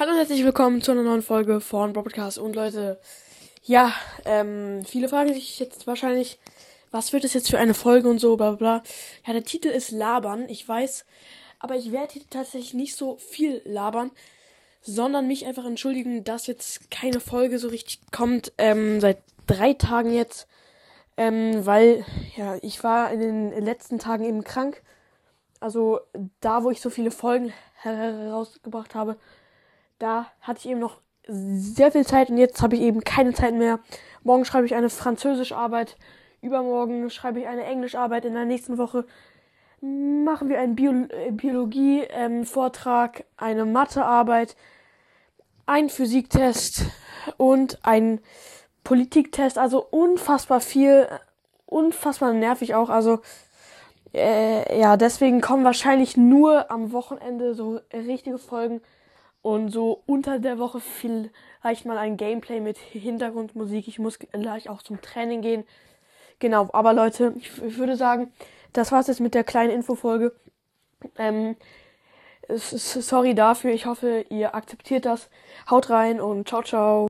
Hallo und herzlich willkommen zu einer neuen Folge von Broadcast. Und Leute, ja, ähm, viele fragen sich jetzt wahrscheinlich, was wird es jetzt für eine Folge und so, bla bla. Ja, der Titel ist Labern, ich weiß, aber ich werde tatsächlich nicht so viel labern, sondern mich einfach entschuldigen, dass jetzt keine Folge so richtig kommt, ähm, seit drei Tagen jetzt, ähm, weil, ja, ich war in den letzten Tagen eben krank. Also da, wo ich so viele Folgen herausgebracht habe, da hatte ich eben noch sehr viel Zeit und jetzt habe ich eben keine Zeit mehr. Morgen schreibe ich eine Französischarbeit, übermorgen schreibe ich eine Englischarbeit, in der nächsten Woche machen wir einen Bio äh, Biologie-Vortrag, ähm, eine Mathearbeit, einen Physiktest und einen Politiktest. Also unfassbar viel, unfassbar nervig auch. Also äh, ja, deswegen kommen wahrscheinlich nur am Wochenende so richtige Folgen. Und so unter der Woche vielleicht mal ein Gameplay mit Hintergrundmusik. Ich muss gleich auch zum Training gehen. Genau, aber Leute, ich, ich würde sagen, das war's jetzt mit der kleinen Infofolge. Ähm, sorry dafür. Ich hoffe, ihr akzeptiert das. Haut rein und ciao, ciao.